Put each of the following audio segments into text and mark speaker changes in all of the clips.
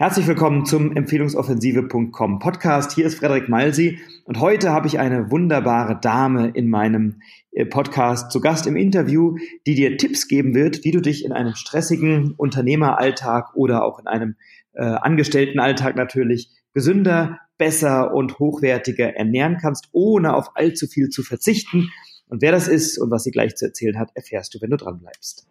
Speaker 1: Herzlich willkommen zum Empfehlungsoffensive.com Podcast. Hier ist Frederik Malsi und heute habe ich eine wunderbare Dame in meinem äh, Podcast zu Gast im Interview, die dir Tipps geben wird, wie du dich in einem stressigen Unternehmeralltag oder auch in einem äh, Angestelltenalltag natürlich gesünder, besser und hochwertiger ernähren kannst, ohne auf allzu viel zu verzichten. Und wer das ist und was sie gleich zu erzählen hat, erfährst du, wenn du dran bleibst.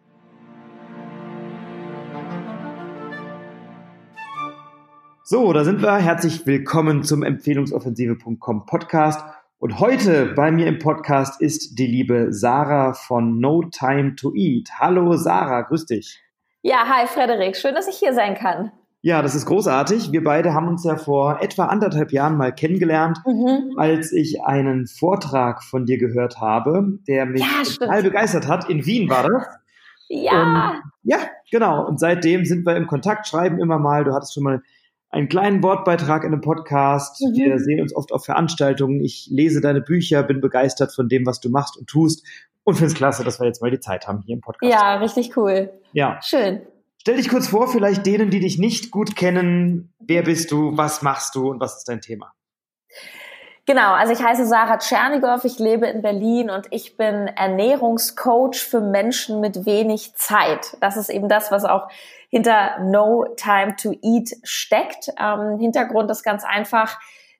Speaker 1: So, da sind wir. Herzlich willkommen zum Empfehlungsoffensive.com Podcast. Und heute bei mir im Podcast ist die liebe Sarah von No Time to Eat. Hallo Sarah, grüß dich.
Speaker 2: Ja, hi Frederik, schön, dass ich hier sein kann.
Speaker 1: Ja, das ist großartig. Wir beide haben uns ja vor etwa anderthalb Jahren mal kennengelernt, mhm. als ich einen Vortrag von dir gehört habe, der mich ja, total begeistert hat. In Wien war das.
Speaker 2: Ja.
Speaker 1: Und, ja, genau. Und seitdem sind wir im Kontakt, schreiben immer mal. Du hattest schon mal einen kleinen Wortbeitrag in einem Podcast. Mhm. Wir sehen uns oft auf Veranstaltungen. Ich lese deine Bücher, bin begeistert von dem, was du machst und tust und finde es klasse, dass wir jetzt mal die Zeit haben hier im Podcast.
Speaker 2: Ja, richtig cool.
Speaker 1: Ja.
Speaker 2: Schön.
Speaker 1: Stell dich kurz vor, vielleicht denen, die dich nicht gut kennen. Wer bist du? Was machst du? Und was ist dein Thema?
Speaker 2: Genau, also ich heiße Sarah Tschernigow, ich lebe in Berlin und ich bin Ernährungscoach für Menschen mit wenig Zeit. Das ist eben das, was auch hinter No Time to Eat steckt. Ähm, Hintergrund ist ganz einfach,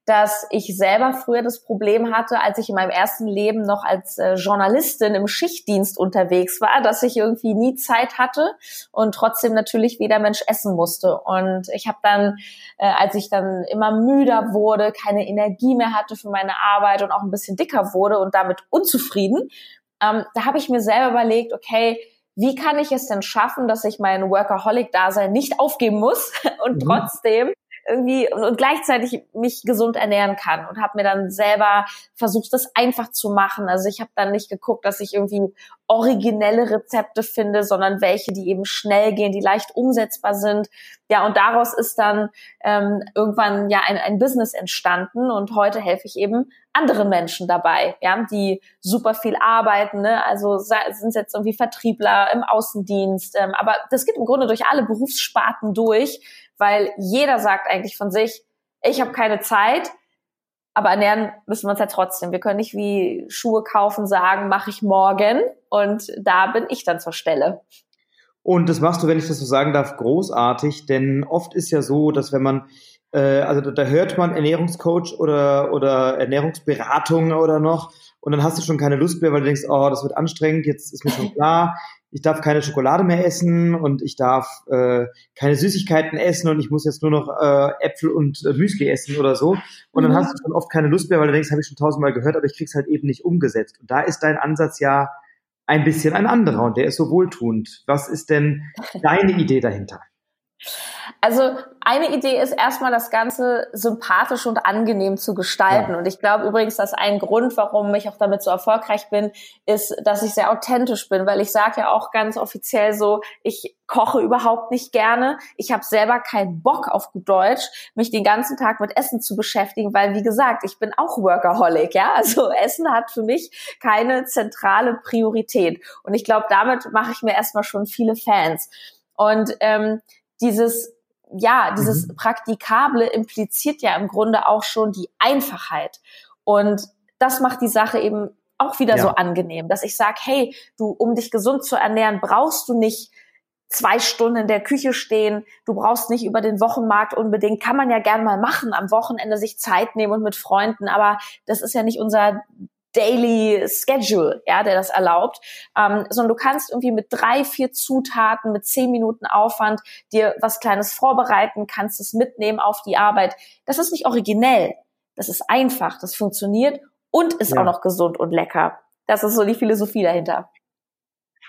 Speaker 2: dass ich selber früher das Problem hatte, als ich in meinem ersten Leben noch als äh, Journalistin im Schichtdienst unterwegs war, dass ich irgendwie nie Zeit hatte und trotzdem natürlich wie der Mensch essen musste. Und ich habe dann, äh, als ich dann immer müder wurde, keine Energie mehr hatte für meine Arbeit und auch ein bisschen dicker wurde und damit unzufrieden, ähm, da habe ich mir selber überlegt, okay, wie kann ich es denn schaffen, dass ich mein Workaholic-Dasein nicht aufgeben muss und mhm. trotzdem irgendwie und, gleichzeitig mich gesund ernähren kann und habe mir dann selber versucht, das einfach zu machen. Also ich habe dann nicht geguckt, dass ich irgendwie originelle Rezepte finde, sondern welche, die eben schnell gehen, die leicht umsetzbar sind. Ja, und daraus ist dann ähm, irgendwann ja ein, ein Business entstanden und heute helfe ich eben anderen Menschen dabei, ja, die super viel arbeiten, ne? also sind jetzt irgendwie Vertriebler im Außendienst, ähm, aber das geht im Grunde durch alle Berufssparten durch, weil jeder sagt eigentlich von sich, ich habe keine Zeit, aber ernähren müssen wir uns ja trotzdem. Wir können nicht wie Schuhe kaufen sagen, mache ich morgen und da bin ich dann zur Stelle.
Speaker 1: Und das machst du, wenn ich das so sagen darf, großartig, denn oft ist ja so, dass wenn man also da, da hört man Ernährungscoach oder, oder Ernährungsberatung oder noch und dann hast du schon keine Lust mehr, weil du denkst, oh, das wird anstrengend, jetzt ist mir schon klar, ich darf keine Schokolade mehr essen und ich darf äh, keine Süßigkeiten essen und ich muss jetzt nur noch äh, Äpfel und äh, Müsli essen oder so. Und dann mhm. hast du schon oft keine Lust mehr, weil du denkst, habe ich schon tausendmal gehört, aber ich krieg's halt eben nicht umgesetzt. Und da ist dein Ansatz ja ein bisschen ein anderer und der ist so wohltuend. Was ist denn deine Idee dahinter?
Speaker 2: Also eine Idee ist erstmal das Ganze sympathisch und angenehm zu gestalten. Ja. Und ich glaube übrigens, dass ein Grund, warum ich auch damit so erfolgreich bin, ist, dass ich sehr authentisch bin, weil ich sage ja auch ganz offiziell so, ich koche überhaupt nicht gerne. Ich habe selber keinen Bock auf gut Deutsch, mich den ganzen Tag mit Essen zu beschäftigen, weil wie gesagt, ich bin auch Workaholic, ja. Also Essen hat für mich keine zentrale Priorität. Und ich glaube, damit mache ich mir erstmal schon viele Fans. Und ähm, dieses ja, dieses mhm. Praktikable impliziert ja im Grunde auch schon die Einfachheit. Und das macht die Sache eben auch wieder ja. so angenehm, dass ich sage, hey, du, um dich gesund zu ernähren, brauchst du nicht zwei Stunden in der Küche stehen, du brauchst nicht über den Wochenmarkt unbedingt, kann man ja gern mal machen, am Wochenende sich Zeit nehmen und mit Freunden, aber das ist ja nicht unser Daily Schedule, ja, der das erlaubt, ähm, sondern du kannst irgendwie mit drei, vier Zutaten, mit zehn Minuten Aufwand dir was Kleines vorbereiten, kannst es mitnehmen auf die Arbeit. Das ist nicht originell, das ist einfach, das funktioniert und ist ja. auch noch gesund und lecker. Das ist so die Philosophie dahinter.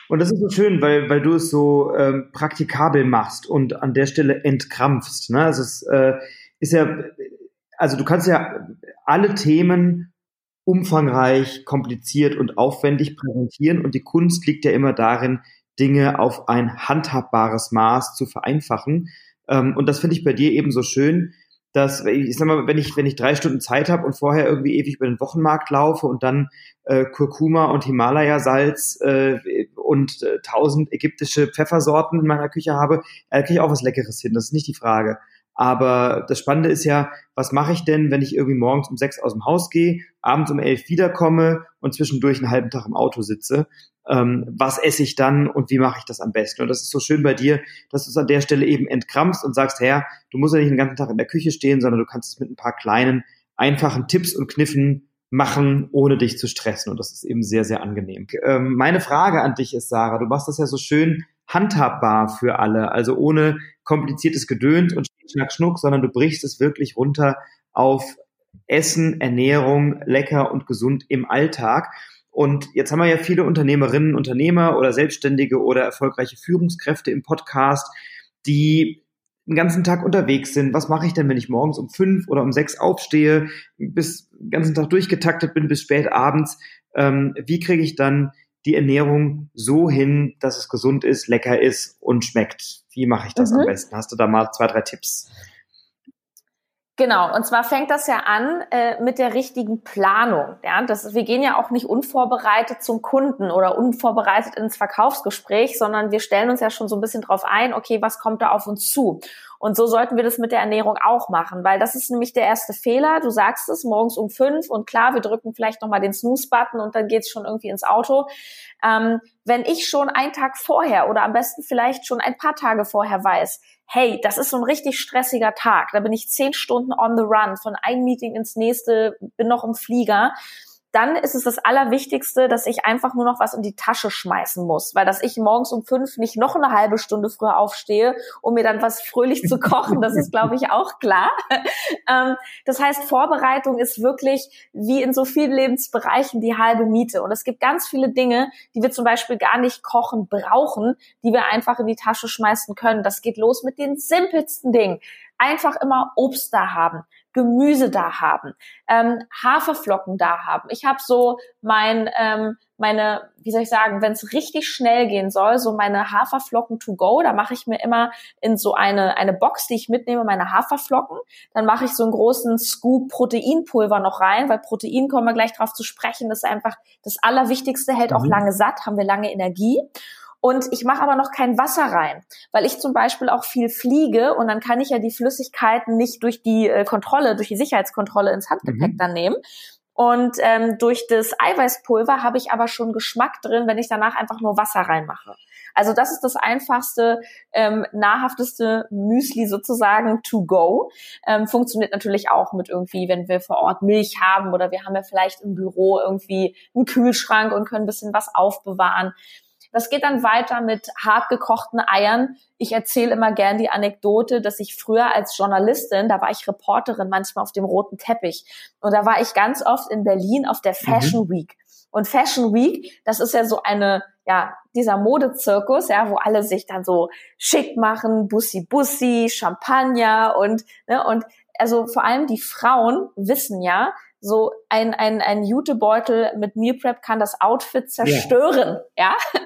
Speaker 1: Und das ist so schön, weil, weil du es so ähm, praktikabel machst und an der Stelle entkrampfst. Ne? Also es äh, ist ja, also du kannst ja alle Themen umfangreich, kompliziert und aufwendig präsentieren. Und die Kunst liegt ja immer darin, Dinge auf ein handhabbares Maß zu vereinfachen. Ähm, und das finde ich bei dir eben so schön, dass ich sag mal, wenn ich wenn ich drei Stunden Zeit habe und vorher irgendwie ewig über den Wochenmarkt laufe und dann äh, Kurkuma und Himalaya-Salz äh, und äh, tausend ägyptische Pfeffersorten in meiner Küche habe, äh, kriege ich auch was Leckeres hin. Das ist nicht die Frage. Aber das Spannende ist ja, was mache ich denn, wenn ich irgendwie morgens um sechs aus dem Haus gehe, abends um elf wiederkomme und zwischendurch einen halben Tag im Auto sitze? Ähm, was esse ich dann und wie mache ich das am besten? Und das ist so schön bei dir, dass du es an der Stelle eben entkrampfst und sagst, Herr, du musst ja nicht den ganzen Tag in der Küche stehen, sondern du kannst es mit ein paar kleinen, einfachen Tipps und Kniffen machen, ohne dich zu stressen. Und das ist eben sehr, sehr angenehm. Ähm, meine Frage an dich ist, Sarah, du machst das ja so schön handhabbar für alle, also ohne kompliziertes Gedöns und Schnack, Schnuck, sondern du brichst es wirklich runter auf Essen, Ernährung, lecker und gesund im Alltag. Und jetzt haben wir ja viele Unternehmerinnen, Unternehmer oder Selbstständige oder erfolgreiche Führungskräfte im Podcast, die den ganzen Tag unterwegs sind. Was mache ich denn, wenn ich morgens um fünf oder um sechs aufstehe, bis den ganzen Tag durchgetaktet bin, bis spät abends? Ähm, wie kriege ich dann die Ernährung so hin, dass es gesund ist, lecker ist und schmeckt? Wie mache ich das mhm. am besten? Hast du da mal zwei, drei Tipps?
Speaker 2: Genau, und zwar fängt das ja an äh, mit der richtigen Planung. Ja, das, wir gehen ja auch nicht unvorbereitet zum Kunden oder unvorbereitet ins Verkaufsgespräch, sondern wir stellen uns ja schon so ein bisschen drauf ein, okay, was kommt da auf uns zu? Und so sollten wir das mit der Ernährung auch machen, weil das ist nämlich der erste Fehler. Du sagst es morgens um fünf und klar, wir drücken vielleicht nochmal den Snooze-Button und dann geht's schon irgendwie ins Auto. Ähm, wenn ich schon einen Tag vorher oder am besten vielleicht schon ein paar Tage vorher weiß, hey, das ist so ein richtig stressiger Tag, da bin ich zehn Stunden on the run, von einem Meeting ins nächste, bin noch im Flieger, dann ist es das Allerwichtigste, dass ich einfach nur noch was in die Tasche schmeißen muss, weil dass ich morgens um fünf nicht noch eine halbe Stunde früher aufstehe, um mir dann was fröhlich zu kochen, das ist, glaube ich, auch klar. Ähm, das heißt, Vorbereitung ist wirklich wie in so vielen Lebensbereichen die halbe Miete. Und es gibt ganz viele Dinge, die wir zum Beispiel gar nicht kochen brauchen, die wir einfach in die Tasche schmeißen können. Das geht los mit den simpelsten Dingen. Einfach immer Obst da haben Gemüse da haben, ähm, Haferflocken da haben. Ich habe so mein, ähm, meine, wie soll ich sagen, wenn es richtig schnell gehen soll, so meine Haferflocken to go, da mache ich mir immer in so eine, eine Box, die ich mitnehme, meine Haferflocken. Dann mache ich so einen großen Scoop Proteinpulver noch rein, weil Protein kommen wir gleich drauf zu sprechen, das ist einfach das Allerwichtigste, hält auch mhm. lange satt, haben wir lange Energie. Und ich mache aber noch kein Wasser rein, weil ich zum Beispiel auch viel fliege und dann kann ich ja die Flüssigkeiten nicht durch die äh, Kontrolle, durch die Sicherheitskontrolle ins Handgepäck mhm. dann nehmen. Und ähm, durch das Eiweißpulver habe ich aber schon Geschmack drin, wenn ich danach einfach nur Wasser reinmache. Also das ist das einfachste, ähm, nahrhafteste Müsli sozusagen to go. Ähm, funktioniert natürlich auch mit irgendwie, wenn wir vor Ort Milch haben oder wir haben ja vielleicht im Büro irgendwie einen Kühlschrank und können ein bisschen was aufbewahren. Das geht dann weiter mit hart gekochten Eiern. Ich erzähle immer gern die Anekdote, dass ich früher als Journalistin, da war ich Reporterin manchmal auf dem roten Teppich. Und da war ich ganz oft in Berlin auf der Fashion mhm. Week. Und Fashion Week, das ist ja so eine, ja, dieser Modezirkus, ja, wo alle sich dann so schick machen, Bussi Bussi, Champagner und, ne, und also vor allem die Frauen wissen ja, so ein, ein, ein Jutebeutel mit Meal Prep kann das Outfit zerstören, ja. ja?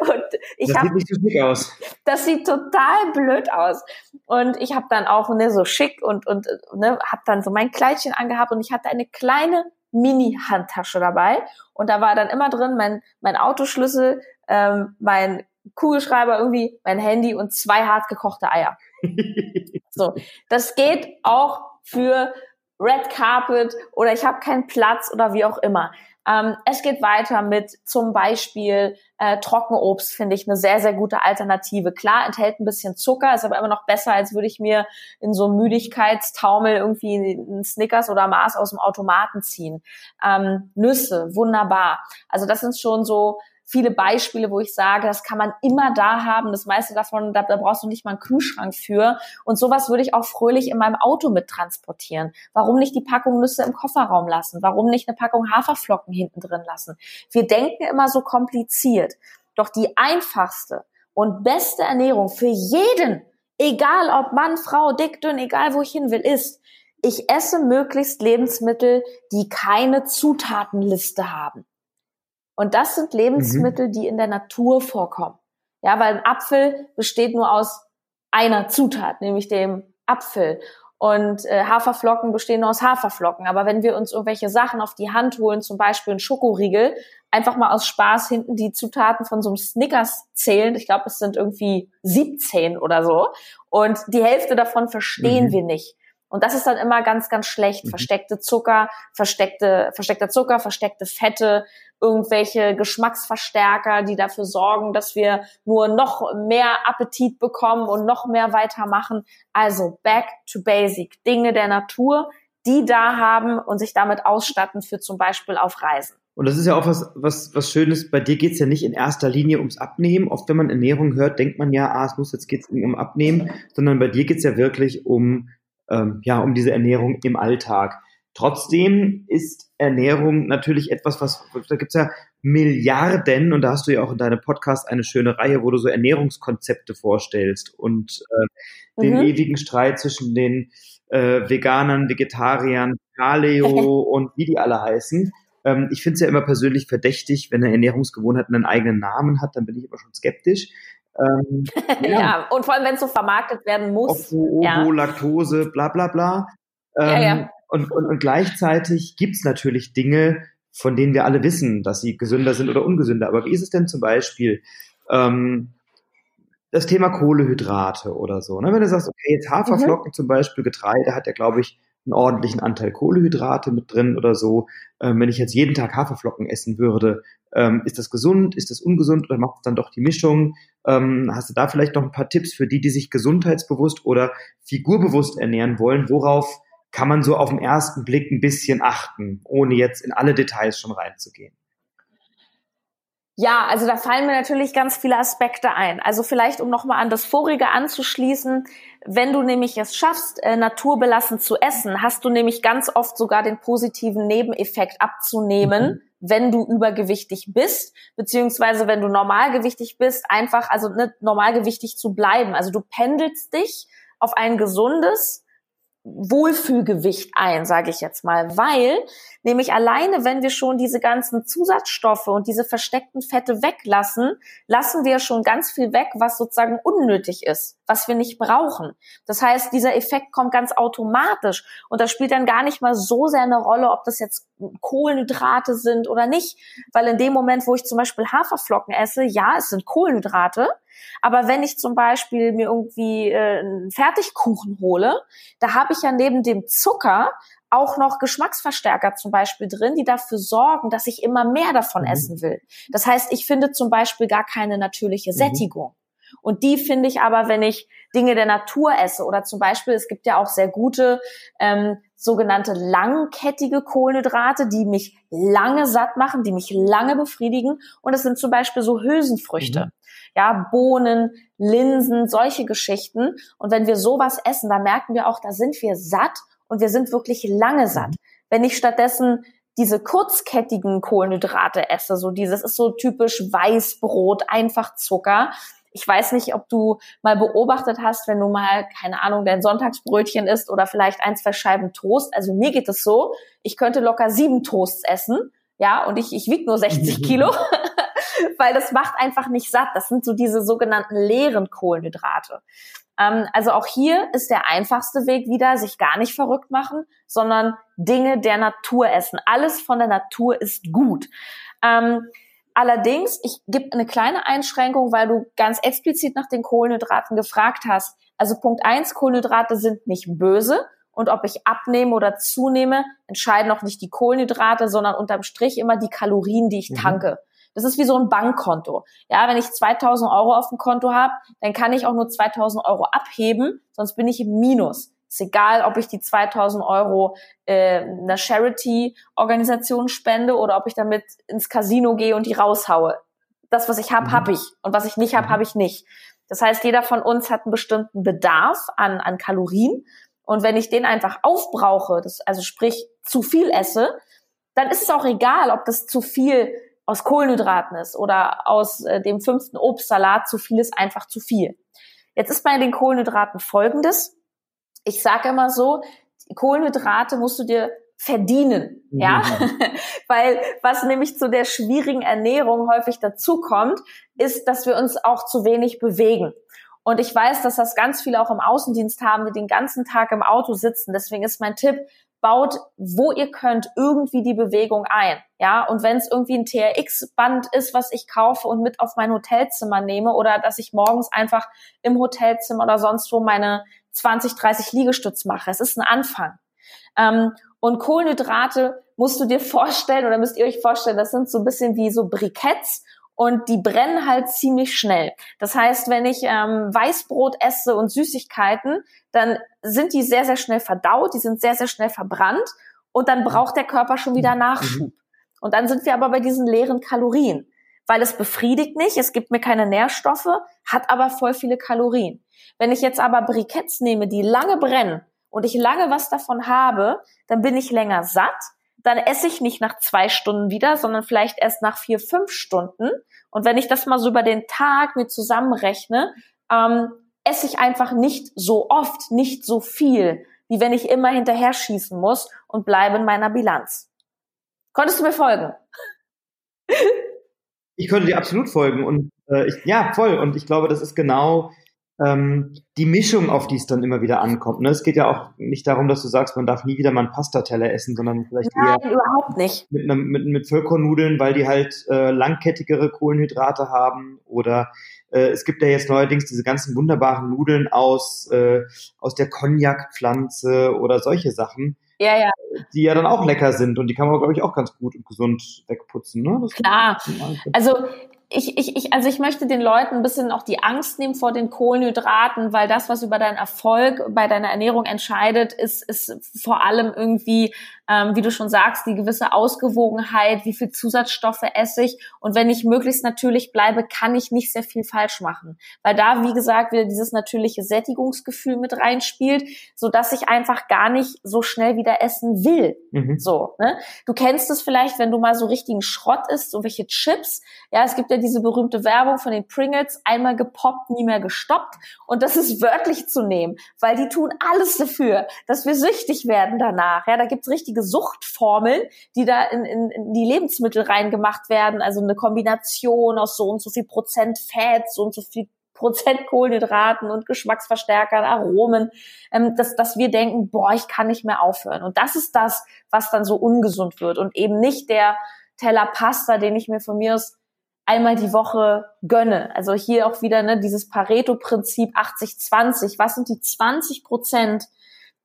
Speaker 2: Und ich das hab, sieht nicht so schick aus. Das sieht total blöd aus. Und ich habe dann auch ne, so schick und, und ne, habe dann so mein Kleidchen angehabt und ich hatte eine kleine Mini-Handtasche dabei. Und da war dann immer drin mein, mein Autoschlüssel, ähm, mein Kugelschreiber irgendwie, mein Handy und zwei hart gekochte Eier. so, das geht auch für Red Carpet oder ich habe keinen Platz oder wie auch immer. Ähm, es geht weiter mit zum Beispiel äh, Trockenobst, finde ich eine sehr, sehr gute Alternative. Klar, enthält ein bisschen Zucker, ist aber immer noch besser, als würde ich mir in so Müdigkeitstaumel irgendwie einen Snickers oder Mars aus dem Automaten ziehen. Ähm, Nüsse, wunderbar. Also das sind schon so viele Beispiele, wo ich sage, das kann man immer da haben. Das meiste davon, da, da brauchst du nicht mal einen Kühlschrank für. Und sowas würde ich auch fröhlich in meinem Auto mit transportieren. Warum nicht die Packung Nüsse im Kofferraum lassen? Warum nicht eine Packung Haferflocken hinten drin lassen? Wir denken immer so kompliziert. Doch die einfachste und beste Ernährung für jeden, egal ob Mann, Frau, dick, dünn, egal wo ich hin will, ist, ich esse möglichst Lebensmittel, die keine Zutatenliste haben. Und das sind Lebensmittel, mhm. die in der Natur vorkommen. Ja, weil ein Apfel besteht nur aus einer Zutat, nämlich dem Apfel. Und äh, Haferflocken bestehen nur aus Haferflocken. Aber wenn wir uns irgendwelche Sachen auf die Hand holen, zum Beispiel ein Schokoriegel, einfach mal aus Spaß hinten die Zutaten von so einem Snickers zählen. Ich glaube, es sind irgendwie 17 oder so. Und die Hälfte davon verstehen mhm. wir nicht. Und das ist dann immer ganz, ganz schlecht. Mhm. Versteckte Zucker, versteckte, versteckter Zucker, versteckte Fette, irgendwelche Geschmacksverstärker, die dafür sorgen, dass wir nur noch mehr Appetit bekommen und noch mehr weitermachen. Also back to basic. Dinge der Natur, die da haben und sich damit ausstatten für zum Beispiel auf Reisen.
Speaker 1: Und das ist ja auch was, was, was Schönes. Bei dir geht's ja nicht in erster Linie ums Abnehmen. Oft, wenn man Ernährung hört, denkt man ja, ah, es muss jetzt geht's um Abnehmen, sondern bei dir geht's ja wirklich um, ähm, ja, um diese Ernährung im Alltag. Trotzdem ist Ernährung natürlich etwas, was, da gibt's ja Milliarden, und da hast du ja auch in deinem Podcast eine schöne Reihe, wo du so Ernährungskonzepte vorstellst und äh, den mhm. ewigen Streit zwischen den äh, Veganern, Vegetariern, Paleo und wie die alle heißen. Ähm, ich finde es ja immer persönlich verdächtig, wenn eine Ernährungsgewohnheit einen eigenen Namen hat, dann bin ich immer schon skeptisch.
Speaker 2: Ähm, ja. ja. und vor allem, wenn es so vermarktet werden muss.
Speaker 1: Ovo, ja. Laktose, bla bla bla. Ähm, ja. Und, und, und gleichzeitig gibt es natürlich Dinge, von denen wir alle wissen, dass sie gesünder sind oder ungesünder. Aber wie ist es denn zum Beispiel ähm, das Thema Kohlehydrate oder so? Ne? Wenn du sagst, okay, jetzt Haferflocken mhm. zum Beispiel, Getreide hat ja, glaube ich, einen ordentlichen Anteil Kohlehydrate mit drin oder so. Ähm, wenn ich jetzt jeden Tag Haferflocken essen würde, ähm, ist das gesund, ist das ungesund oder macht es dann doch die Mischung? Ähm, hast du da vielleicht noch ein paar Tipps für die, die sich gesundheitsbewusst oder figurbewusst ernähren wollen? Worauf kann man so auf den ersten Blick ein bisschen achten, ohne jetzt in alle Details schon reinzugehen?
Speaker 2: Ja, also da fallen mir natürlich ganz viele Aspekte ein. Also vielleicht, um nochmal an das vorige anzuschließen, wenn du nämlich es schaffst, äh, naturbelassen zu essen, hast du nämlich ganz oft sogar den positiven Nebeneffekt abzunehmen, mhm. wenn du übergewichtig bist, beziehungsweise wenn du normalgewichtig bist, einfach, also nicht normalgewichtig zu bleiben. Also du pendelst dich auf ein gesundes, Wohlfühlgewicht ein, sage ich jetzt mal, weil nämlich alleine, wenn wir schon diese ganzen Zusatzstoffe und diese versteckten Fette weglassen, lassen wir schon ganz viel weg, was sozusagen unnötig ist, was wir nicht brauchen. Das heißt, dieser Effekt kommt ganz automatisch. Und das spielt dann gar nicht mal so sehr eine Rolle, ob das jetzt Kohlenhydrate sind oder nicht, weil in dem Moment, wo ich zum Beispiel Haferflocken esse, ja, es sind Kohlenhydrate, aber wenn ich zum Beispiel mir irgendwie äh, einen Fertigkuchen hole, da habe ich ja neben dem Zucker auch noch Geschmacksverstärker zum Beispiel drin, die dafür sorgen, dass ich immer mehr davon mhm. essen will. Das heißt, ich finde zum Beispiel gar keine natürliche mhm. Sättigung. Und die finde ich aber, wenn ich Dinge der Natur esse oder zum Beispiel, es gibt ja auch sehr gute ähm, sogenannte langkettige Kohlenhydrate, die mich lange satt machen, die mich lange befriedigen. Und das sind zum Beispiel so Hülsenfrüchte. Mhm. Ja, Bohnen, Linsen, solche Geschichten. Und wenn wir sowas essen, dann merken wir auch, da sind wir satt und wir sind wirklich lange satt. Wenn ich stattdessen diese kurzkettigen Kohlenhydrate esse, so dieses ist so typisch Weißbrot, einfach Zucker, ich weiß nicht, ob du mal beobachtet hast, wenn du mal, keine Ahnung, dein Sonntagsbrötchen isst oder vielleicht ein, zwei Scheiben Toast. Also mir geht es so, ich könnte locker sieben Toasts essen, ja, und ich, ich wiege nur 60 Kilo, weil das macht einfach nicht satt. Das sind so diese sogenannten leeren Kohlenhydrate. Ähm, also auch hier ist der einfachste Weg wieder, sich gar nicht verrückt machen, sondern Dinge der Natur essen. Alles von der Natur ist gut. Ähm, Allerdings, ich gebe eine kleine Einschränkung, weil du ganz explizit nach den Kohlenhydraten gefragt hast. Also Punkt eins: Kohlenhydrate sind nicht böse. Und ob ich abnehme oder zunehme, entscheiden auch nicht die Kohlenhydrate, sondern unterm Strich immer die Kalorien, die ich mhm. Das ist wie so ein Bankkonto. Ja, wenn ich 2000 Euro auf dem Konto habe, dann kann ich auch nur 2000 Euro abheben, sonst bin ich im Minus. Ist egal, ob ich die 2000 Euro äh, einer Charity-Organisation spende oder ob ich damit ins Casino gehe und die raushaue. Das, was ich habe, mhm. habe ich. Und was ich nicht habe, mhm. habe ich nicht. Das heißt, jeder von uns hat einen bestimmten Bedarf an, an Kalorien. Und wenn ich den einfach aufbrauche, das, also sprich zu viel esse, dann ist es auch egal, ob das zu viel aus Kohlenhydraten ist oder aus äh, dem fünften Obstsalat zu viel ist einfach zu viel. Jetzt ist bei den Kohlenhydraten folgendes ich sage immer so, Kohlenhydrate musst du dir verdienen, mhm. ja, weil was nämlich zu der schwierigen Ernährung häufig dazu kommt, ist, dass wir uns auch zu wenig bewegen. Und ich weiß, dass das ganz viele auch im Außendienst haben, die den ganzen Tag im Auto sitzen. Deswegen ist mein Tipp, baut, wo ihr könnt, irgendwie die Bewegung ein. Ja, und wenn es irgendwie ein TRX-Band ist, was ich kaufe und mit auf mein Hotelzimmer nehme oder dass ich morgens einfach im Hotelzimmer oder sonst wo meine 20, 30 Liegestütz mache. Es ist ein Anfang. Ähm, und Kohlenhydrate musst du dir vorstellen oder müsst ihr euch vorstellen, das sind so ein bisschen wie so Briketts und die brennen halt ziemlich schnell. Das heißt, wenn ich ähm, Weißbrot esse und Süßigkeiten, dann sind die sehr, sehr schnell verdaut, die sind sehr, sehr schnell verbrannt und dann braucht der Körper schon wieder Nachschub. Mhm. Und dann sind wir aber bei diesen leeren Kalorien, weil es befriedigt nicht, es gibt mir keine Nährstoffe, hat aber voll viele Kalorien. Wenn ich jetzt aber Briketts nehme, die lange brennen und ich lange was davon habe, dann bin ich länger satt, dann esse ich nicht nach zwei Stunden wieder, sondern vielleicht erst nach vier, fünf Stunden. Und wenn ich das mal so über den Tag mir zusammenrechne, ähm, esse ich einfach nicht so oft, nicht so viel, wie wenn ich immer hinterher schießen muss und bleibe in meiner Bilanz. Konntest du mir folgen?
Speaker 1: Ich konnte dir absolut folgen und äh, ich, ja, voll. Und ich glaube, das ist genau ähm, die Mischung, auf die es dann immer wieder ankommt. Ne? Es geht ja auch nicht darum, dass du sagst, man darf nie wieder mal einen Pastateller essen, sondern vielleicht
Speaker 2: Nein, eher überhaupt nicht.
Speaker 1: Mit, einem, mit, mit Vollkornnudeln, weil die halt äh, langkettigere Kohlenhydrate haben. Oder äh, es gibt ja jetzt neuerdings diese ganzen wunderbaren Nudeln aus, äh, aus der Cognac-Pflanze oder solche Sachen.
Speaker 2: Ja, ja.
Speaker 1: Die ja dann auch lecker sind und die kann man, glaube ich, auch ganz gut und gesund wegputzen. Ne?
Speaker 2: Das Klar. Also ich, ich, ich, also ich möchte den Leuten ein bisschen auch die Angst nehmen vor den Kohlenhydraten, weil das, was über deinen Erfolg bei deiner Ernährung entscheidet, ist, ist vor allem irgendwie ähm, wie du schon sagst, die gewisse Ausgewogenheit, wie viel Zusatzstoffe esse ich. Und wenn ich möglichst natürlich bleibe, kann ich nicht sehr viel falsch machen. Weil da, wie gesagt, wieder dieses natürliche Sättigungsgefühl mit reinspielt, so dass ich einfach gar nicht so schnell wieder essen will. Mhm. So, ne? Du kennst es vielleicht, wenn du mal so richtigen Schrott isst, so welche Chips. Ja, es gibt ja diese berühmte Werbung von den Pringles, einmal gepoppt, nie mehr gestoppt. Und das ist wörtlich zu nehmen, weil die tun alles dafür, dass wir süchtig werden danach. Ja, da gibt's richtige Suchtformeln, die da in, in, in die Lebensmittel reingemacht werden. Also eine Kombination aus so und so viel Prozent Fett, so und so viel Prozent Kohlenhydraten und Geschmacksverstärkern, Aromen, ähm, dass, dass wir denken, boah, ich kann nicht mehr aufhören. Und das ist das, was dann so ungesund wird und eben nicht der Teller Pasta, den ich mir von mir aus einmal die Woche gönne. Also hier auch wieder ne, dieses Pareto-Prinzip 80-20. Was sind die 20 Prozent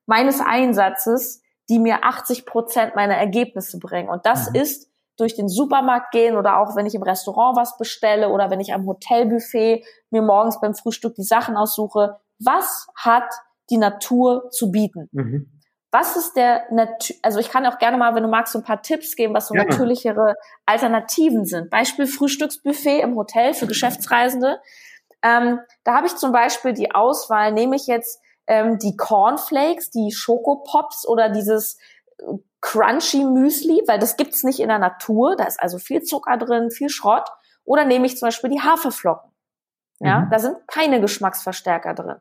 Speaker 2: meines Einsatzes, die mir 80 Prozent meiner Ergebnisse bringen. Und das mhm. ist durch den Supermarkt gehen oder auch wenn ich im Restaurant was bestelle oder wenn ich am Hotelbuffet mir morgens beim Frühstück die Sachen aussuche. Was hat die Natur zu bieten? Mhm. Was ist der also ich kann auch gerne mal, wenn du magst, so ein paar Tipps geben, was so gerne. natürlichere Alternativen sind. Beispiel Frühstücksbuffet im Hotel für Geschäftsreisende. Ähm, da habe ich zum Beispiel die Auswahl, nehme ich jetzt ähm, die Cornflakes, die Schokopops oder dieses äh, Crunchy Müsli, weil das gibt's nicht in der Natur. Da ist also viel Zucker drin, viel Schrott. Oder nehme ich zum Beispiel die Haferflocken. Ja, mhm. da sind keine Geschmacksverstärker drin.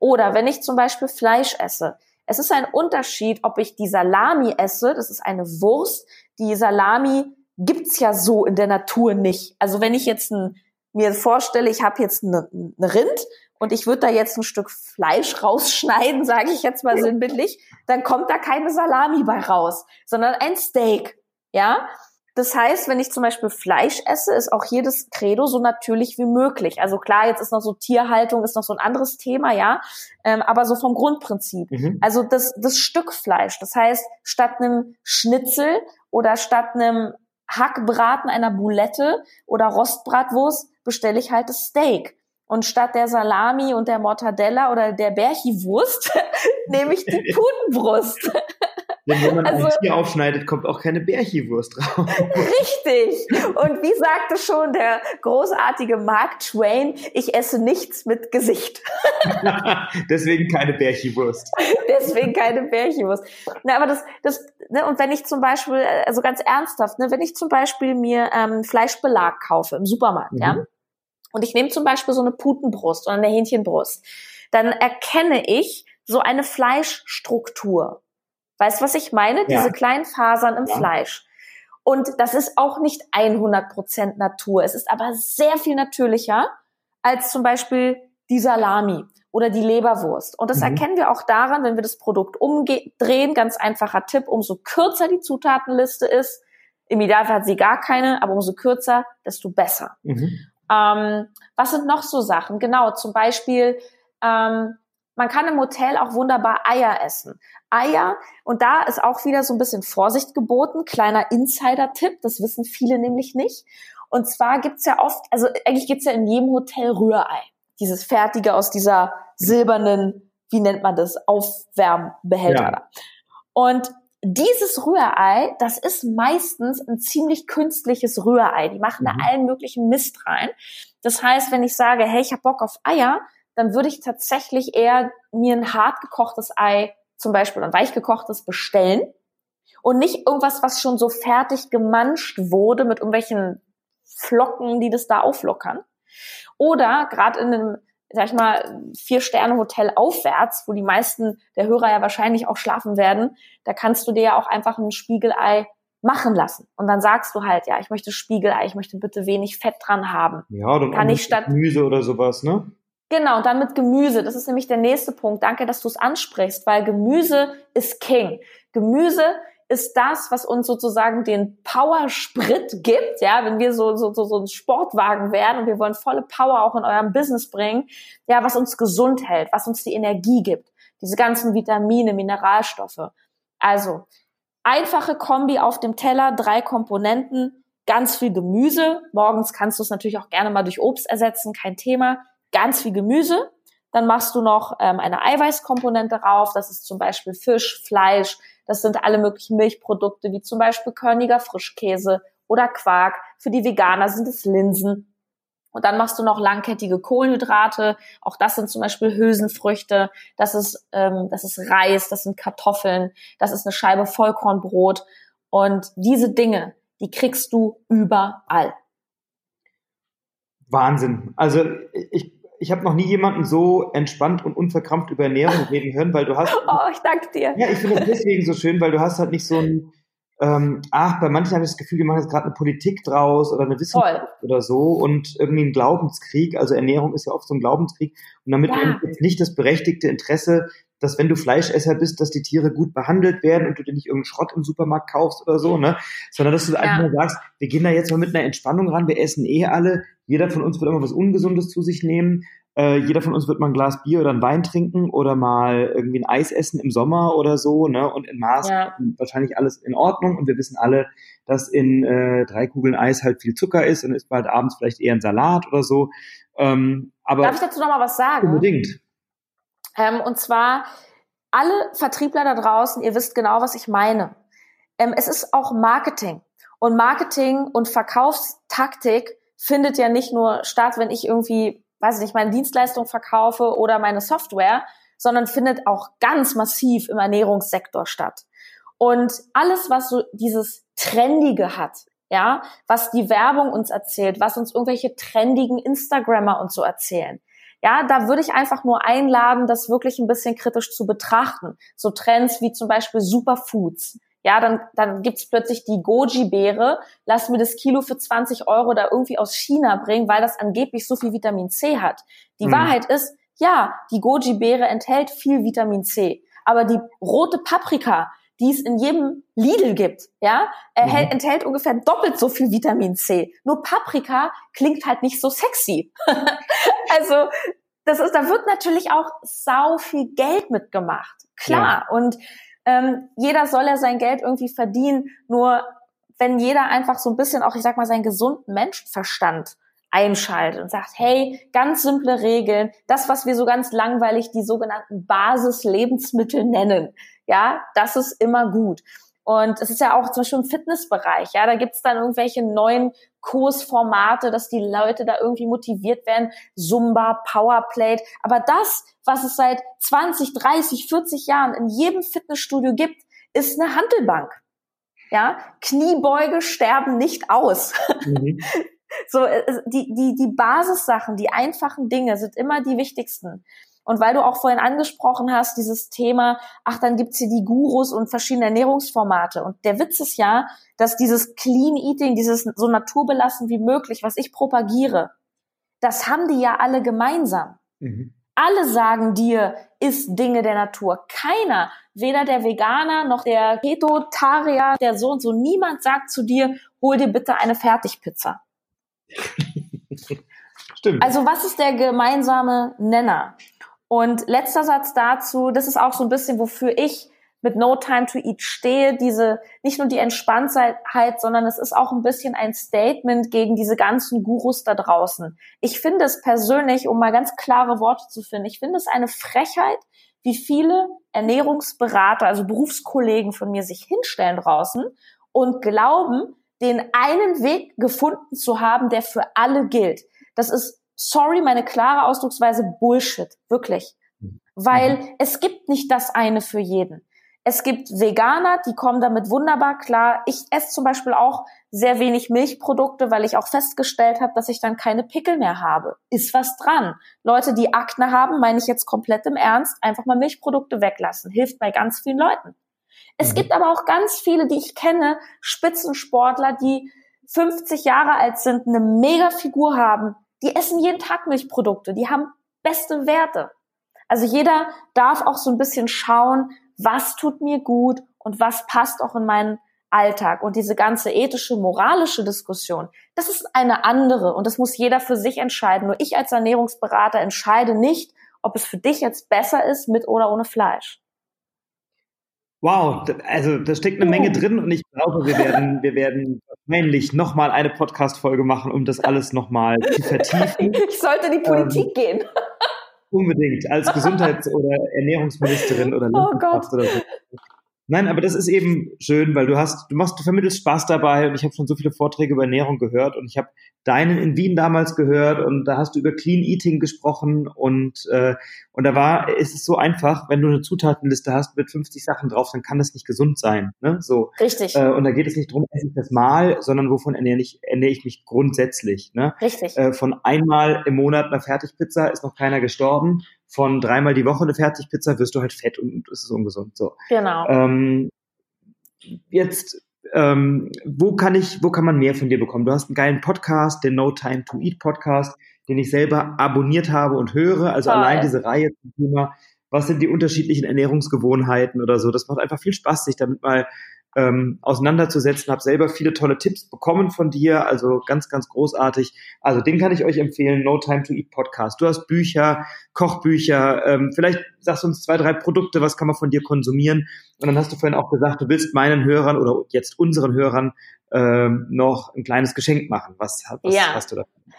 Speaker 2: Oder wenn ich zum Beispiel Fleisch esse. Es ist ein Unterschied, ob ich die Salami esse. Das ist eine Wurst. Die Salami gibt's ja so in der Natur nicht. Also wenn ich jetzt ein, mir vorstelle, ich habe jetzt ein Rind und ich würde da jetzt ein Stück Fleisch rausschneiden, sage ich jetzt mal sinnbildlich, dann kommt da keine Salami bei raus, sondern ein Steak. Ja, das heißt, wenn ich zum Beispiel Fleisch esse, ist auch jedes Credo so natürlich wie möglich. Also klar, jetzt ist noch so Tierhaltung, ist noch so ein anderes Thema, ja, ähm, aber so vom Grundprinzip. Mhm. Also das, das Stück Fleisch. Das heißt, statt einem Schnitzel oder statt einem Hackbraten einer Boulette oder Rostbratwurst bestelle ich halt das Steak. Und statt der Salami und der Mortadella oder der Berchiwurst nehme ich die Putenbrust.
Speaker 1: Denn wenn man also, ein Tier aufschneidet, kommt auch keine Bärchiwurst drauf.
Speaker 2: Richtig. Und wie sagte schon der großartige Mark Twain, ich esse nichts mit Gesicht.
Speaker 1: Deswegen keine Bärchiwurst.
Speaker 2: Deswegen keine Bärchiwurst. Na, aber das, das, ne, und wenn ich zum Beispiel, also ganz ernsthaft, ne, wenn ich zum Beispiel mir ähm, Fleischbelag kaufe im Supermarkt, mhm. ja, und ich nehme zum Beispiel so eine Putenbrust oder eine Hähnchenbrust, dann erkenne ich so eine Fleischstruktur. Weißt du, was ich meine? Ja. Diese kleinen Fasern im ja. Fleisch. Und das ist auch nicht 100% Natur. Es ist aber sehr viel natürlicher als zum Beispiel die Salami oder die Leberwurst. Und das mhm. erkennen wir auch daran, wenn wir das Produkt umdrehen. Ganz einfacher Tipp, umso kürzer die Zutatenliste ist, im Idealfall hat sie gar keine, aber umso kürzer, desto besser. Mhm. Ähm, was sind noch so Sachen? Genau, zum Beispiel, ähm, man kann im Hotel auch wunderbar Eier essen. Eier, und da ist auch wieder so ein bisschen Vorsicht geboten, kleiner Insider-Tipp, das wissen viele nämlich nicht. Und zwar gibt's ja oft, also eigentlich gibt's ja in jedem Hotel Rührei. Dieses fertige aus dieser silbernen, wie nennt man das, Aufwärmbehälter. Ja. Und dieses Rührei, das ist meistens ein ziemlich künstliches Rührei. Die machen mhm. da allen möglichen Mist rein. Das heißt, wenn ich sage, hey, ich habe Bock auf Eier, dann würde ich tatsächlich eher mir ein hart gekochtes Ei, zum Beispiel ein weich gekochtes, bestellen und nicht irgendwas, was schon so fertig gemanscht wurde mit irgendwelchen Flocken, die das da auflockern. Oder gerade in einem sag ich mal, Vier-Sterne-Hotel aufwärts, wo die meisten der Hörer ja wahrscheinlich auch schlafen werden, da kannst du dir ja auch einfach ein Spiegelei machen lassen. Und dann sagst du halt, ja, ich möchte Spiegelei, ich möchte bitte wenig Fett dran haben.
Speaker 1: Ja, dann kann ich statt Gemüse oder sowas, ne?
Speaker 2: Genau, und dann mit Gemüse. Das ist nämlich der nächste Punkt. Danke, dass du es ansprichst, weil Gemüse ist King. Gemüse ist das, was uns sozusagen den Power-Sprit gibt, ja, wenn wir so, so, so, so ein Sportwagen werden und wir wollen volle Power auch in eurem Business bringen, ja, was uns gesund hält, was uns die Energie gibt, diese ganzen Vitamine, Mineralstoffe. Also, einfache Kombi auf dem Teller, drei Komponenten, ganz viel Gemüse. Morgens kannst du es natürlich auch gerne mal durch Obst ersetzen, kein Thema. Ganz viel Gemüse. Dann machst du noch ähm, eine Eiweißkomponente drauf. Das ist zum Beispiel Fisch, Fleisch, das sind alle möglichen Milchprodukte, wie zum Beispiel körniger Frischkäse oder Quark. Für die Veganer sind es Linsen. Und dann machst du noch langkettige Kohlenhydrate. Auch das sind zum Beispiel Hülsenfrüchte. Das ist, ähm, das ist Reis, das sind Kartoffeln, das ist eine Scheibe Vollkornbrot. Und diese Dinge, die kriegst du überall.
Speaker 1: Wahnsinn. Also ich ich habe noch nie jemanden so entspannt und unverkrampft über Ernährung reden hören, weil du hast.
Speaker 2: Oh, ich danke dir.
Speaker 1: Ja, ich finde das deswegen so schön, weil du hast halt nicht so ein, ähm, ach, bei manchen habe ich das Gefühl, die machen jetzt gerade eine Politik draus oder eine Wissenschaft Voll. oder so und irgendwie ein Glaubenskrieg. Also Ernährung ist ja oft so ein Glaubenskrieg. Und damit ja. jetzt nicht das berechtigte Interesse, dass wenn du Fleischesser bist, dass die Tiere gut behandelt werden und du dir nicht irgendeinen Schrott im Supermarkt kaufst oder so, ne? Sondern dass du ja. einfach mal sagst, wir gehen da jetzt mal mit einer Entspannung ran, wir essen eh alle, jeder von uns wird immer was Ungesundes zu sich nehmen. Äh, jeder von uns wird mal ein Glas Bier oder ein Wein trinken oder mal irgendwie ein Eis essen im Sommer oder so, ne? Und in Maß ja. wahrscheinlich alles in Ordnung. Und wir wissen alle, dass in äh, drei Kugeln Eis halt viel Zucker ist und ist bald abends vielleicht eher ein Salat oder so. Ähm, aber
Speaker 2: Darf ich dazu noch mal was sagen?
Speaker 1: Unbedingt.
Speaker 2: Ähm, und zwar alle Vertriebler da draußen, ihr wisst genau, was ich meine. Ähm, es ist auch Marketing. Und Marketing und Verkaufstaktik findet ja nicht nur statt, wenn ich irgendwie, weiß ich nicht, meine Dienstleistung verkaufe oder meine Software, sondern findet auch ganz massiv im Ernährungssektor statt. Und alles, was so dieses Trendige hat, ja, was die Werbung uns erzählt, was uns irgendwelche trendigen Instagrammer und so erzählen, ja, da würde ich einfach nur einladen, das wirklich ein bisschen kritisch zu betrachten. So Trends wie zum Beispiel Superfoods. Ja, dann, dann gibt's plötzlich die Goji-Beere. Lass mir das Kilo für 20 Euro da irgendwie aus China bringen, weil das angeblich so viel Vitamin C hat. Die mhm. Wahrheit ist, ja, die Goji-Beere enthält viel Vitamin C. Aber die rote Paprika, die es in jedem Lidl gibt, ja, mhm. enthält ungefähr doppelt so viel Vitamin C. Nur Paprika klingt halt nicht so sexy. also, das ist, da wird natürlich auch sau viel Geld mitgemacht. Klar. Ja. Und ähm, jeder soll ja sein Geld irgendwie verdienen, nur wenn jeder einfach so ein bisschen auch, ich sag mal, seinen gesunden Menschenverstand einschaltet und sagt, hey, ganz simple Regeln, das, was wir so ganz langweilig die sogenannten Basislebensmittel nennen, ja, das ist immer gut. Und es ist ja auch zum Beispiel im Fitnessbereich, ja, da gibt's dann irgendwelche neuen Kursformate, dass die Leute da irgendwie motiviert werden, Zumba, Powerplate. Aber das, was es seit 20, 30, 40 Jahren in jedem Fitnessstudio gibt, ist eine Handelbank. Ja, Kniebeuge sterben nicht aus. Mhm. so, äh, die, die, die Basissachen, die einfachen Dinge sind immer die wichtigsten. Und weil du auch vorhin angesprochen hast, dieses Thema, ach, dann gibt's hier die Gurus und verschiedene Ernährungsformate. Und der Witz ist ja, dass dieses Clean Eating, dieses so naturbelassen wie möglich, was ich propagiere, das haben die ja alle gemeinsam. Mhm. Alle sagen dir, isst Dinge der Natur. Keiner, weder der Veganer noch der Ketotarier, der so und so, niemand sagt zu dir, hol dir bitte eine Fertigpizza. Stimmt. Also was ist der gemeinsame Nenner? Und letzter Satz dazu, das ist auch so ein bisschen, wofür ich mit No Time to Eat stehe, diese, nicht nur die Entspanntheit, sondern es ist auch ein bisschen ein Statement gegen diese ganzen Gurus da draußen. Ich finde es persönlich, um mal ganz klare Worte zu finden, ich finde es eine Frechheit, wie viele Ernährungsberater, also Berufskollegen von mir sich hinstellen draußen und glauben, den einen Weg gefunden zu haben, der für alle gilt. Das ist, sorry, meine klare Ausdrucksweise Bullshit, wirklich. Mhm. Weil mhm. es gibt nicht das eine für jeden. Es gibt Veganer, die kommen damit wunderbar klar. Ich esse zum Beispiel auch sehr wenig Milchprodukte, weil ich auch festgestellt habe, dass ich dann keine Pickel mehr habe. Ist was dran. Leute, die Akne haben, meine ich jetzt komplett im Ernst, einfach mal Milchprodukte weglassen. Hilft bei ganz vielen Leuten. Es mhm. gibt aber auch ganz viele, die ich kenne, Spitzensportler, die 50 Jahre alt sind, eine mega Figur haben. Die essen jeden Tag Milchprodukte. Die haben beste Werte. Also jeder darf auch so ein bisschen schauen, was tut mir gut und was passt auch in meinen Alltag. Und diese ganze ethische, moralische Diskussion, das ist eine andere und das muss jeder für sich entscheiden. Nur ich als Ernährungsberater entscheide nicht, ob es für dich jetzt besser ist mit oder ohne Fleisch.
Speaker 1: Wow, also da steckt eine Menge drin und ich glaube, wir werden, wir werden wahrscheinlich nochmal eine Podcast-Folge machen, um das alles nochmal zu vertiefen.
Speaker 2: Ich sollte die Politik ähm, gehen.
Speaker 1: Unbedingt, als Gesundheits- oder Ernährungsministerin oder oh Gott. oder so. Nein, aber das ist eben schön, weil du hast, du machst, du vermittelst Spaß dabei und ich habe schon so viele Vorträge über Ernährung gehört und ich habe deinen in Wien damals gehört und da hast du über Clean Eating gesprochen und äh, und da war ist es so einfach, wenn du eine Zutatenliste hast mit 50 Sachen drauf, dann kann das nicht gesund sein, ne? So.
Speaker 2: Richtig.
Speaker 1: Äh, und da geht es nicht drum, esse ich das mal, sondern wovon ernähre ich ernähre ich mich grundsätzlich, ne?
Speaker 2: Richtig.
Speaker 1: Äh, von einmal im Monat einer Fertigpizza ist noch keiner gestorben von dreimal die Woche eine Fertigpizza wirst du halt fett und es ist ungesund. So.
Speaker 2: Genau.
Speaker 1: Ähm, jetzt, ähm, wo kann ich, wo kann man mehr von dir bekommen? Du hast einen geilen Podcast, den No Time to Eat Podcast, den ich selber abonniert habe und höre. Also Toll. allein diese Reihe zum Thema, was sind die unterschiedlichen Ernährungsgewohnheiten oder so. Das macht einfach viel Spaß, sich damit mal ähm, auseinanderzusetzen. Habe selber viele tolle Tipps bekommen von dir, also ganz, ganz großartig. Also den kann ich euch empfehlen, No Time to Eat Podcast. Du hast Bücher, Kochbücher, ähm, vielleicht sagst du uns zwei, drei Produkte, was kann man von dir konsumieren. Und dann hast du vorhin auch gesagt, du willst meinen Hörern oder jetzt unseren Hörern ähm, noch ein kleines Geschenk machen. Was, was
Speaker 2: ja.
Speaker 1: hast du da?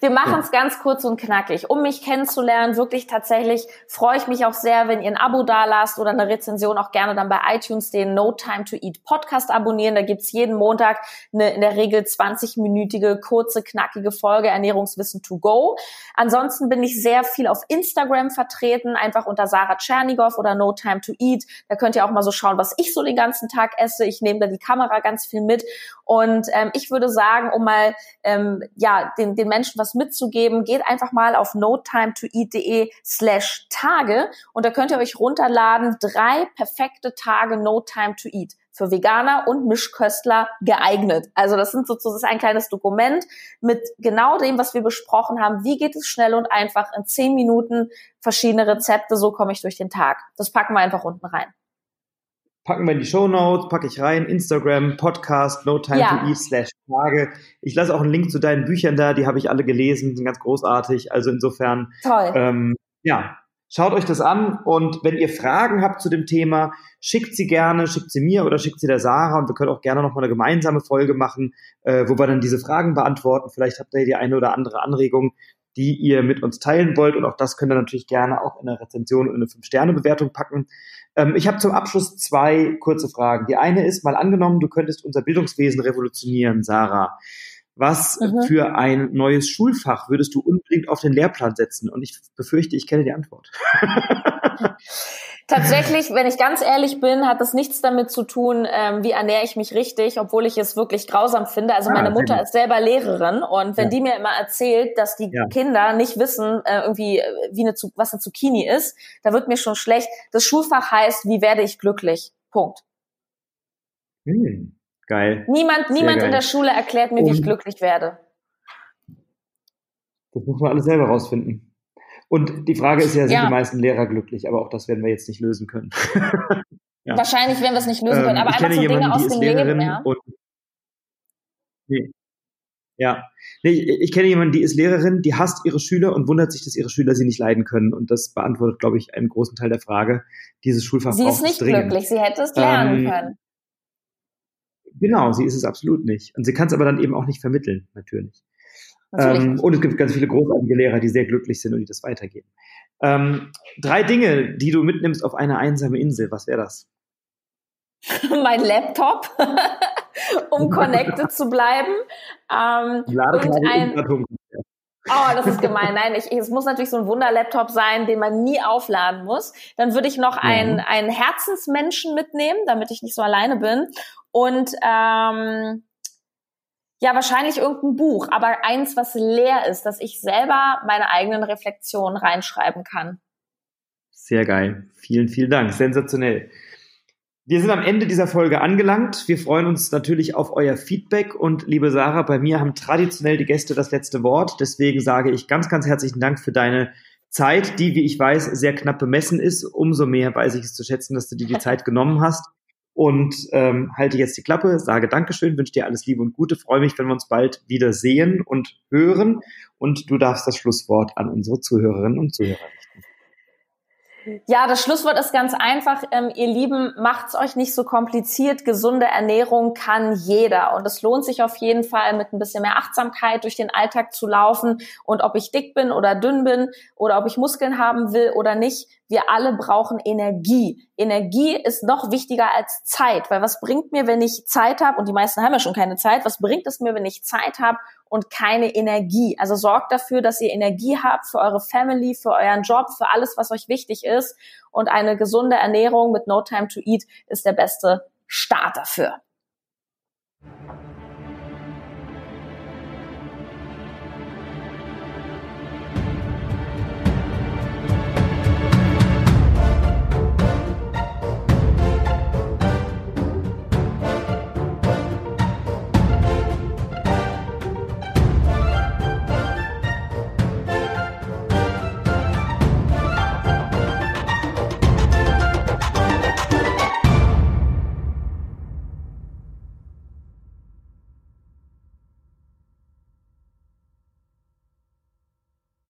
Speaker 2: Wir machen es ja. ganz kurz und knackig. Um mich kennenzulernen, wirklich tatsächlich freue ich mich auch sehr, wenn ihr ein Abo da lasst oder eine Rezension auch gerne dann bei iTunes den No Time to Eat Podcast abonnieren. Da gibt's jeden Montag eine in der Regel 20-minütige, kurze, knackige Folge Ernährungswissen to go. Ansonsten bin ich sehr viel auf Instagram vertreten, einfach unter Sarah Tschernigow oder No Time to Eat. Da könnt ihr auch mal so schauen, was ich so den ganzen Tag esse. Ich nehme da die Kamera ganz viel mit. Und ähm, ich würde sagen, um mal ähm, ja den, den Menschen was mitzugeben, geht einfach mal auf notimetoeat.de slash Tage und da könnt ihr euch runterladen, drei perfekte Tage No Time to Eat für Veganer und Mischköstler geeignet. Also das sind sozusagen ein kleines Dokument mit genau dem, was wir besprochen haben. Wie geht es schnell und einfach in zehn Minuten verschiedene Rezepte? So komme ich durch den Tag. Das packen wir einfach unten rein
Speaker 1: packen wir in die Show Notes, packe ich rein, Instagram, Podcast, No Time ja. to Eat slash Frage. Ich lasse auch einen Link zu deinen Büchern da, die habe ich alle gelesen, sind ganz großartig. Also insofern,
Speaker 2: Toll.
Speaker 1: Ähm, ja, schaut euch das an und wenn ihr Fragen habt zu dem Thema, schickt sie gerne, schickt sie mir oder schickt sie der Sarah und wir können auch gerne noch mal eine gemeinsame Folge machen, äh, wo wir dann diese Fragen beantworten. Vielleicht habt ihr die eine oder andere Anregung, die ihr mit uns teilen wollt und auch das könnt ihr natürlich gerne auch in eine Rezension und eine 5-Sterne-Bewertung packen. Ähm, ich habe zum Abschluss zwei kurze Fragen. Die eine ist, mal angenommen, du könntest unser Bildungswesen revolutionieren, Sarah. Was mhm. für ein neues Schulfach würdest du unbedingt auf den Lehrplan setzen? Und ich befürchte, ich kenne die Antwort.
Speaker 2: Tatsächlich, wenn ich ganz ehrlich bin, hat das nichts damit zu tun, ähm, wie ernähre ich mich richtig, obwohl ich es wirklich grausam finde. Also ah, meine Mutter ist selber Lehrerin und wenn ja. die mir immer erzählt, dass die ja. Kinder nicht wissen, äh, irgendwie, äh, wie eine, was eine Zucchini ist, da wird mir schon schlecht. Das Schulfach heißt, wie werde ich glücklich? Punkt.
Speaker 1: Hm, geil.
Speaker 2: Niemand, niemand geil. in der Schule erklärt mir, wie ich glücklich werde.
Speaker 1: Das muss man alles selber rausfinden. Und die Frage ist ja, sind ja. die meisten Lehrer glücklich? Aber auch das werden wir jetzt nicht lösen können.
Speaker 2: ja. Wahrscheinlich werden wir es nicht lösen können, ähm, aber
Speaker 1: einfach
Speaker 2: so
Speaker 1: Dinge
Speaker 2: aus dem Leben.
Speaker 1: Ja. Und, nee. Ja, nee, ich, ich kenne jemanden, die ist Lehrerin, die hasst ihre Schüler und wundert sich, dass ihre Schüler sie nicht leiden können. Und das beantwortet, glaube ich, einen großen Teil der Frage. Dieses Schulfach
Speaker 2: Sie ist nicht dringend. glücklich, sie hätte es lernen ähm, können.
Speaker 1: Genau, sie ist es absolut nicht. Und sie kann es aber dann eben auch nicht vermitteln, natürlich. Ähm, und es gibt ganz viele großartige Lehrer, die sehr glücklich sind und die das weitergeben. Ähm, drei Dinge, die du mitnimmst auf eine einsame Insel, was wäre das?
Speaker 2: mein Laptop, um connected zu bleiben. Ähm, und ein, Oh, das ist gemein. Nein, ich, es muss natürlich so ein Wunderlaptop sein, den man nie aufladen muss. Dann würde ich noch einen, einen Herzensmenschen mitnehmen, damit ich nicht so alleine bin. Und ähm, ja, wahrscheinlich irgendein Buch, aber eins, was leer ist, dass ich selber meine eigenen Reflexionen reinschreiben kann.
Speaker 1: Sehr geil. Vielen, vielen Dank. Sensationell. Wir sind am Ende dieser Folge angelangt. Wir freuen uns natürlich auf euer Feedback und liebe Sarah, bei mir haben traditionell die Gäste das letzte Wort. Deswegen sage ich ganz, ganz herzlichen Dank für deine Zeit, die, wie ich weiß, sehr knapp bemessen ist. Umso mehr weiß ich es zu schätzen, dass du dir die Zeit genommen hast und ähm, halte jetzt die Klappe, sage Dankeschön, wünsche dir alles Liebe und Gute, freue mich, wenn wir uns bald wieder sehen und hören und du darfst das Schlusswort an unsere Zuhörerinnen und Zuhörer richten.
Speaker 2: Ja, das Schlusswort ist ganz einfach. Ähm, ihr Lieben, macht's euch nicht so kompliziert. Gesunde Ernährung kann jeder. Und es lohnt sich auf jeden Fall, mit ein bisschen mehr Achtsamkeit durch den Alltag zu laufen. Und ob ich dick bin oder dünn bin oder ob ich Muskeln haben will oder nicht, wir alle brauchen Energie. Energie ist noch wichtiger als Zeit, weil was bringt mir, wenn ich Zeit habe, und die meisten haben ja schon keine Zeit, was bringt es mir, wenn ich Zeit habe und keine Energie? Also sorgt dafür, dass ihr Energie habt für eure Family, für euren Job, für alles, was euch wichtig ist. Und eine gesunde Ernährung mit No Time to Eat ist der beste Start dafür.